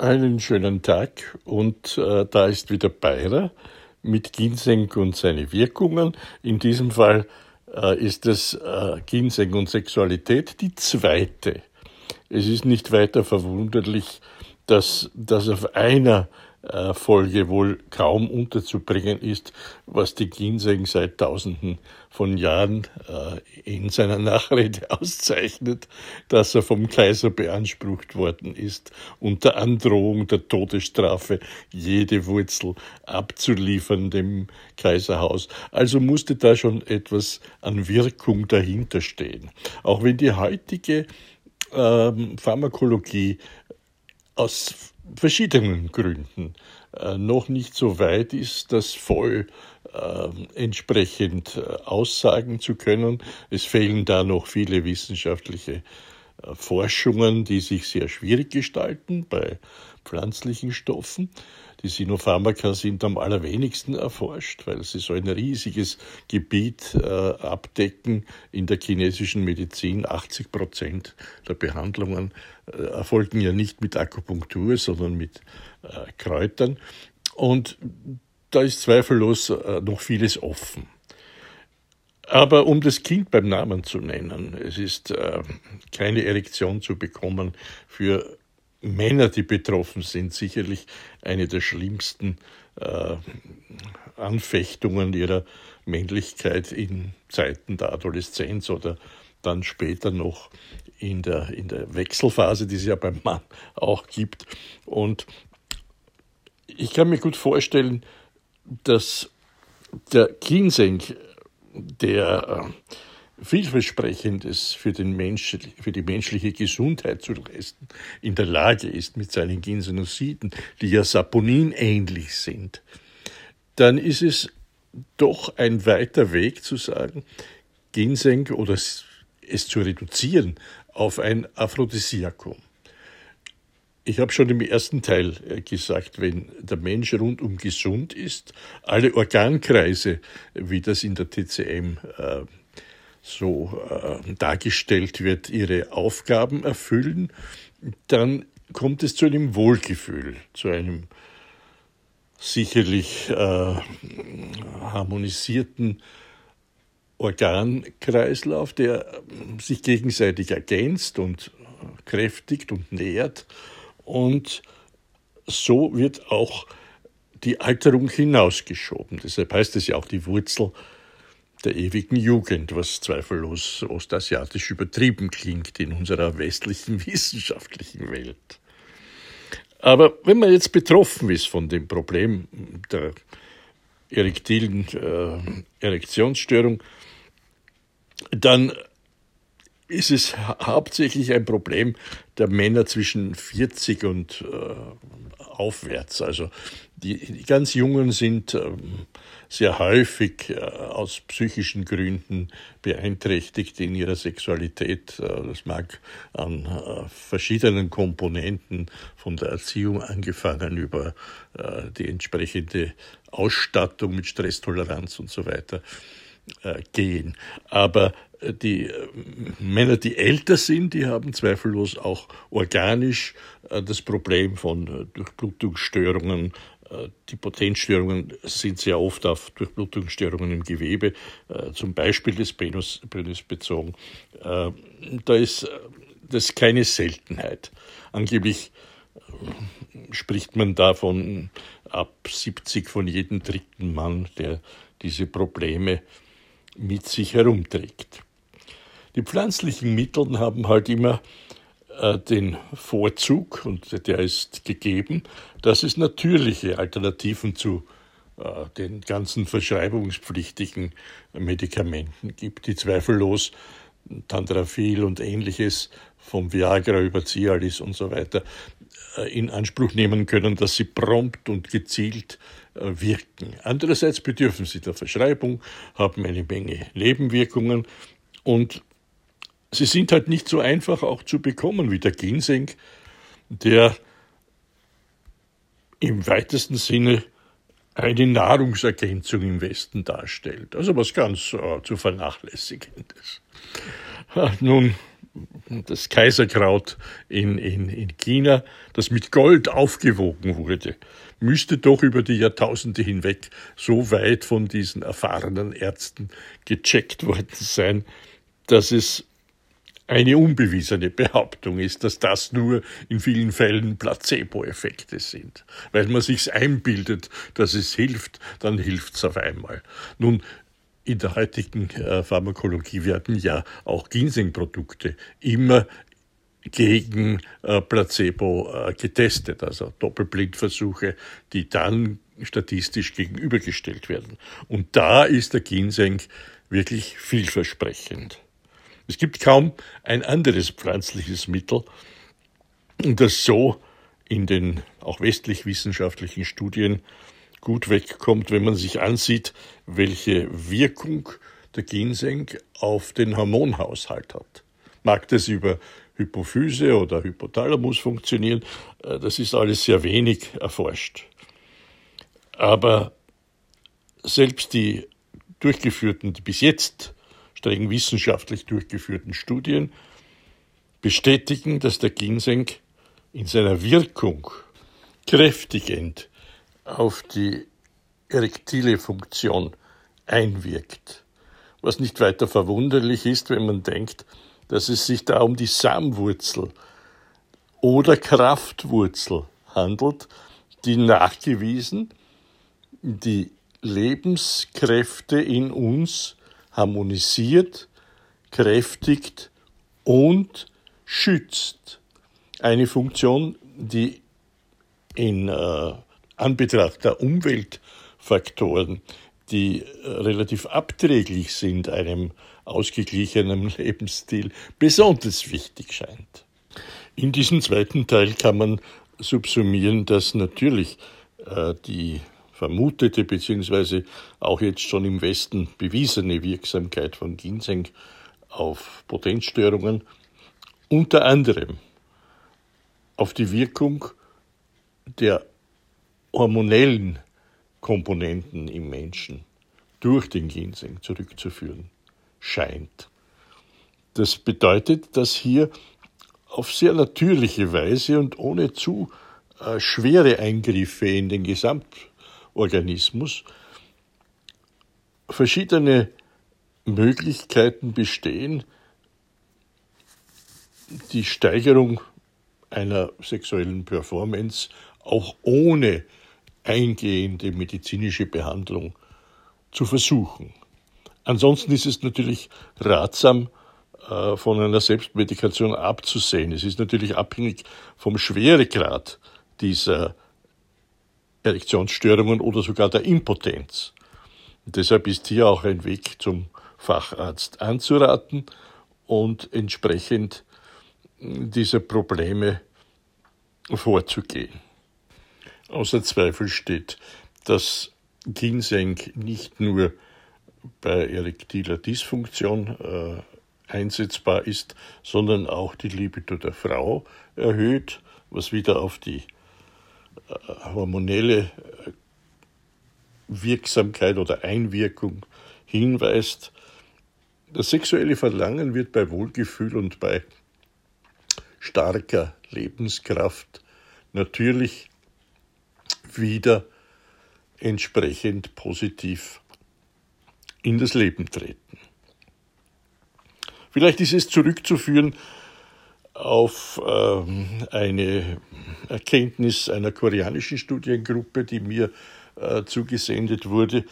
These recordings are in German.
Einen schönen Tag und äh, da ist wieder Beirer mit Ginseng und seine Wirkungen. In diesem Fall äh, ist es äh, Ginseng und Sexualität die zweite. Es ist nicht weiter verwunderlich, dass das auf einer Folge wohl kaum unterzubringen ist, was die Ginseng seit Tausenden von Jahren äh, in seiner Nachrede auszeichnet, dass er vom Kaiser beansprucht worden ist, unter Androhung der Todesstrafe jede Wurzel abzuliefern dem Kaiserhaus. Also musste da schon etwas an Wirkung dahinter stehen. Auch wenn die heutige ähm, Pharmakologie aus verschiedenen Gründen äh, noch nicht so weit ist, das voll äh, entsprechend äh, aussagen zu können. Es fehlen da noch viele wissenschaftliche äh, Forschungen, die sich sehr schwierig gestalten bei pflanzlichen Stoffen. Die Sinopharmaka sind am allerwenigsten erforscht, weil sie so ein riesiges Gebiet äh, abdecken. In der chinesischen Medizin 80 Prozent der Behandlungen äh, erfolgen ja nicht mit Akupunktur, sondern mit äh, Kräutern. Und da ist zweifellos äh, noch vieles offen. Aber um das Kind beim Namen zu nennen, es ist äh, keine Erektion zu bekommen für Männer, die betroffen sind, sicherlich eine der schlimmsten äh, Anfechtungen ihrer Männlichkeit in Zeiten der Adoleszenz oder dann später noch in der, in der Wechselphase, die es ja beim Mann auch gibt. Und ich kann mir gut vorstellen, dass der Ginseng, der äh, vielversprechendes für, den Mensch, für die menschliche Gesundheit zu leisten, in der Lage ist mit seinen Ginsenosiden, die ja Saponin ähnlich sind, dann ist es doch ein weiter Weg zu sagen, Ginseng oder es zu reduzieren auf ein Aphrodisiakum. Ich habe schon im ersten Teil äh, gesagt, wenn der Mensch rundum gesund ist, alle Organkreise, wie das in der TCM äh, so äh, dargestellt wird, ihre Aufgaben erfüllen, dann kommt es zu einem Wohlgefühl, zu einem sicherlich äh, harmonisierten Organkreislauf, der sich gegenseitig ergänzt und kräftigt und nährt. Und so wird auch die Alterung hinausgeschoben. Deshalb heißt es ja auch die Wurzel der ewigen Jugend, was zweifellos ostasiatisch übertrieben klingt in unserer westlichen wissenschaftlichen Welt. Aber wenn man jetzt betroffen ist von dem Problem der erektilen äh, Erektionsstörung, dann ist es hauptsächlich ein Problem der Männer zwischen 40 und äh, aufwärts. Also die, die, ganz Jungen sind ähm, sehr häufig äh, aus psychischen Gründen beeinträchtigt in ihrer Sexualität. Äh, das mag an äh, verschiedenen Komponenten von der Erziehung angefangen über äh, die entsprechende Ausstattung mit Stresstoleranz und so weiter äh, gehen. Aber die äh, Männer, die älter sind, die haben zweifellos auch organisch das Problem von Durchblutungsstörungen. Die Potenzstörungen sind sehr oft auf Durchblutungsstörungen im Gewebe, zum Beispiel des Penis, Penis bezogen. Da ist das keine Seltenheit. Angeblich spricht man davon ab 70 von jedem dritten Mann, der diese Probleme mit sich herumträgt. Die pflanzlichen Mittel haben halt immer äh, den Vorzug, und der ist gegeben, dass es natürliche Alternativen zu äh, den ganzen verschreibungspflichtigen Medikamenten gibt, die zweifellos Tandrafil und ähnliches vom Viagra über Cialis und so weiter äh, in Anspruch nehmen können, dass sie prompt und gezielt äh, wirken. Andererseits bedürfen sie der Verschreibung, haben eine Menge Nebenwirkungen und sie sind halt nicht so einfach auch zu bekommen wie der Ginseng, der im weitesten Sinne eine Nahrungsergänzung im Westen darstellt. Also was ganz äh, zu vernachlässigendes. Nun, das Kaiserkraut in, in, in China, das mit Gold aufgewogen wurde, müsste doch über die Jahrtausende hinweg so weit von diesen erfahrenen Ärzten gecheckt worden sein, dass es eine unbewiesene Behauptung ist, dass das nur in vielen Fällen Placebo-Effekte sind. Weil man sich's einbildet, dass es hilft, dann hilft's auf einmal. Nun, in der heutigen äh, Pharmakologie werden ja auch Ginseng-Produkte immer gegen äh, Placebo äh, getestet, also Doppelblindversuche, die dann statistisch gegenübergestellt werden. Und da ist der Ginseng wirklich vielversprechend. Es gibt kaum ein anderes pflanzliches Mittel, das so in den auch westlich wissenschaftlichen Studien gut wegkommt, wenn man sich ansieht, welche Wirkung der Ginseng auf den Hormonhaushalt hat. Mag das über Hypophyse oder Hypothalamus funktionieren, äh, das ist alles sehr wenig erforscht. Aber selbst die durchgeführten, die bis jetzt streng wissenschaftlich durchgeführten Studien bestätigen, dass der Ginseng in seiner Wirkung kräftigend auf die erektile Funktion einwirkt. Was nicht weiter verwunderlich ist, wenn man denkt, dass es sich da um die Samwurzel oder Kraftwurzel handelt, die nachgewiesen die Lebenskräfte in uns harmonisiert, kräftigt und schützt. Eine Funktion, die in äh, Anbetracht der Umweltfaktoren, die äh, relativ abträglich sind einem ausgeglichenen Lebensstil, besonders wichtig scheint. In diesem zweiten Teil kann man subsumieren, dass natürlich äh, die vermutete bzw. auch jetzt schon im Westen bewiesene Wirksamkeit von Ginseng auf Potenzstörungen unter anderem auf die Wirkung der hormonellen Komponenten im Menschen durch den Ginseng zurückzuführen scheint. Das bedeutet, dass hier auf sehr natürliche Weise und ohne zu äh, schwere Eingriffe in den Gesamt Organismus verschiedene Möglichkeiten bestehen, die Steigerung einer sexuellen Performance auch ohne eingehende medizinische Behandlung zu versuchen. Ansonsten ist es natürlich ratsam, äh, von einer Selbstmedikation abzusehen. Es ist natürlich abhängig vom Schweregrad dieser Erektionsstörungen oder sogar der Impotenz. Und deshalb ist hier auch ein Weg zum Facharzt anzuraten und entsprechend diese Probleme vorzugehen. Außer Zweifel steht, dass Ginseng nicht nur bei erektiler Dysfunktion äh, einsetzbar ist, sondern auch die Libido der Frau erhöht, was wieder auf die hormonelle äh, Wirksamkeit oder Einwirkung hinweist. Das sexuelle Verlangen wird bei Wohlgefühl und bei starker Lebenskraft natürlich wieder entsprechend positiv in das Leben treten. Vielleicht ist es zurückzuführen auf ähm, eine Erkenntnis einer koreanischen Studiengruppe, die mir äh, zugesendet wurde.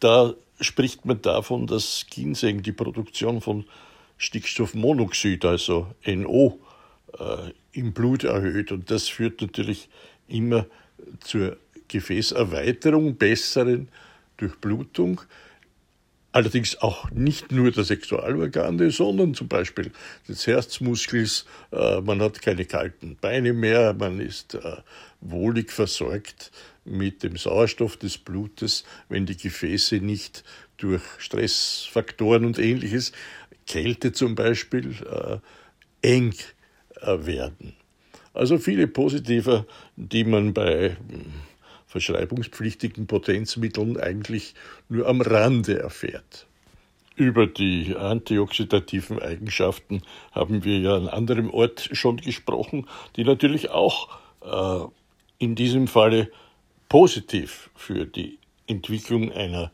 Da spricht man davon, dass Ginseng die Produktion von Stickstoffmonoxid, also NO, äh, im Blut erhöht. Und das führt natürlich immer zur Gefäßerweiterung, besseren Durchblutung allerdings auch nicht nur der Sexualorgane, sondern zum Beispiel des Herzmuskels. Äh, man hat keine kalten Beine mehr, man ist äh, wohlig versorgt mit dem Sauerstoff des Blutes, wenn die Gefäße nicht durch Stressfaktoren und ähnliches, Kälte zum Beispiel, äh, eng werden. Also viele positive, die man bei verschreibungspflichtigen Potenzmitteln eigentlich nur am Rande erfährt. Über die antioxidativen Eigenschaften haben wir ja an anderem Ort schon gesprochen, die natürlich auch äh, in diesem Falle positiv für die Entwicklung einer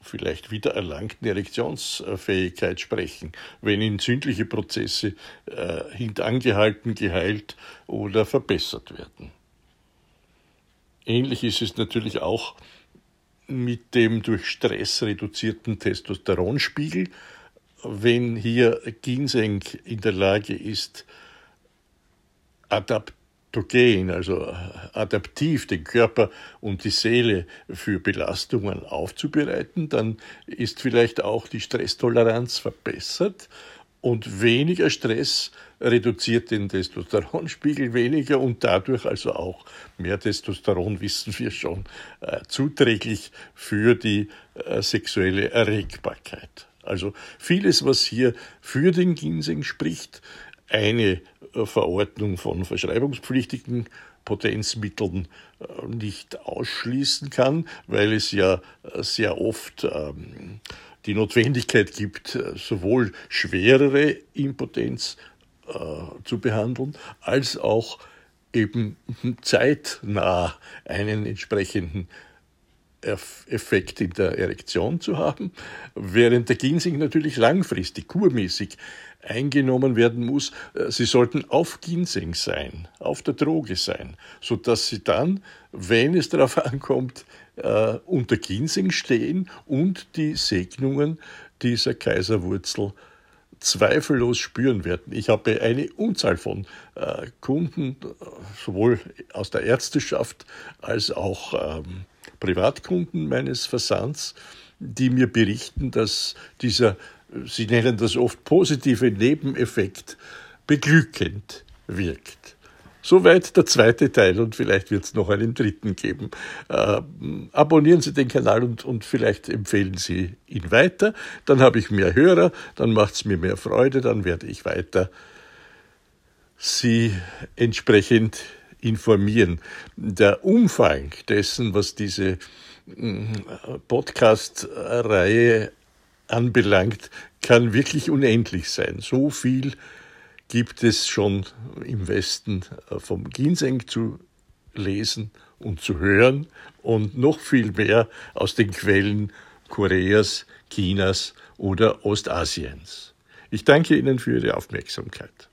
vielleicht wiedererlangten Erektionsfähigkeit sprechen, wenn entzündliche Prozesse äh, hintangehalten, geheilt oder verbessert werden. Ähnlich ist es natürlich auch mit dem durch Stress reduzierten Testosteronspiegel. Wenn hier Ginseng in der Lage ist, adaptogen, also adaptiv den Körper und die Seele für Belastungen aufzubereiten, dann ist vielleicht auch die Stresstoleranz verbessert und weniger Stress reduziert den Testosteronspiegel weniger und dadurch also auch mehr Testosteron, wissen wir schon, äh, zuträglich für die äh, sexuelle Erregbarkeit. Also vieles, was hier für den Ginseng spricht, eine äh, Verordnung von verschreibungspflichtigen Potenzmitteln äh, nicht ausschließen kann, weil es ja äh, sehr oft ähm, die Notwendigkeit gibt, sowohl schwerere Impotenz äh, zu behandeln, als auch eben zeitnah einen entsprechenden Effekt in der Erektion zu haben, während der Ginseng natürlich langfristig, kurmäßig eingenommen werden muss. Äh, sie sollten auf Ginseng sein, auf der Droge sein, so dass sie dann, wenn es darauf ankommt, äh, unter Ginseng stehen und die Segnungen dieser Kaiserwurzel zweifellos spüren werden. Ich habe eine Unzahl von äh, Kunden, sowohl aus der Ärzteschaft als auch ähm, Privatkunden meines Versands, die mir berichten, dass dieser, sie nennen das oft positive Nebeneffekt, beglückend wirkt. Soweit der zweite Teil und vielleicht wird es noch einen dritten geben. Äh, abonnieren Sie den Kanal und, und vielleicht empfehlen Sie ihn weiter. Dann habe ich mehr Hörer, dann macht es mir mehr Freude, dann werde ich weiter Sie entsprechend informieren. Der Umfang dessen, was diese mm, Podcast-Reihe anbelangt, kann wirklich unendlich sein. So viel gibt es schon im Westen äh, vom Ginseng zu lesen und zu hören und noch viel mehr aus den Quellen Koreas, Chinas oder Ostasiens. Ich danke Ihnen für Ihre Aufmerksamkeit.